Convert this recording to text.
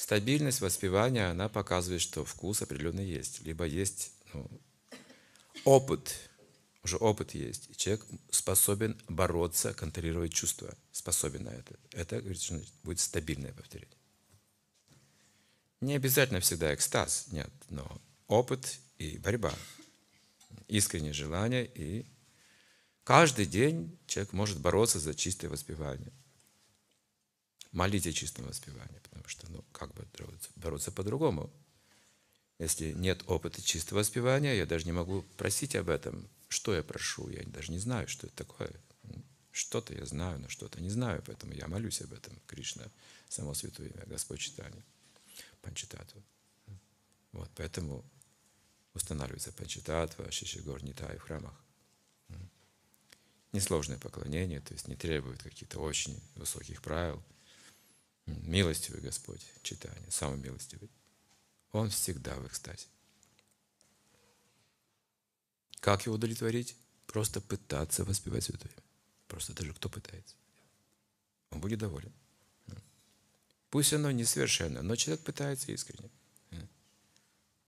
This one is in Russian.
стабильность воспевания, она показывает, что вкус определенный есть. Либо есть ну, опыт, уже опыт есть. И человек способен бороться, контролировать чувства, способен на это. Это, говорит, будет стабильное повторение. Не обязательно всегда экстаз, нет, но опыт и борьба, искреннее желание и каждый день человек может бороться за чистое воспевание. Молите о чистом воспевании, потому что, ну, как бы бороться, по-другому. Если нет опыта чистого воспевания, я даже не могу просить об этом. Что я прошу? Я даже не знаю, что это такое. Что-то я знаю, но что-то не знаю, поэтому я молюсь об этом. Кришна, само святое имя, Господь читание, Панчитатва. Вот, поэтому устанавливается Панчитатва, Шишигор, Нитай в храмах. Несложное поклонение, то есть не требует каких-то очень высоких правил – Милостивый Господь, читание, самый милостивый. Он всегда в экстазе. Как его удовлетворить? Просто пытаться воспевать Святое Просто даже кто пытается. Он будет доволен. Пусть оно несовершенно, но человек пытается искренне.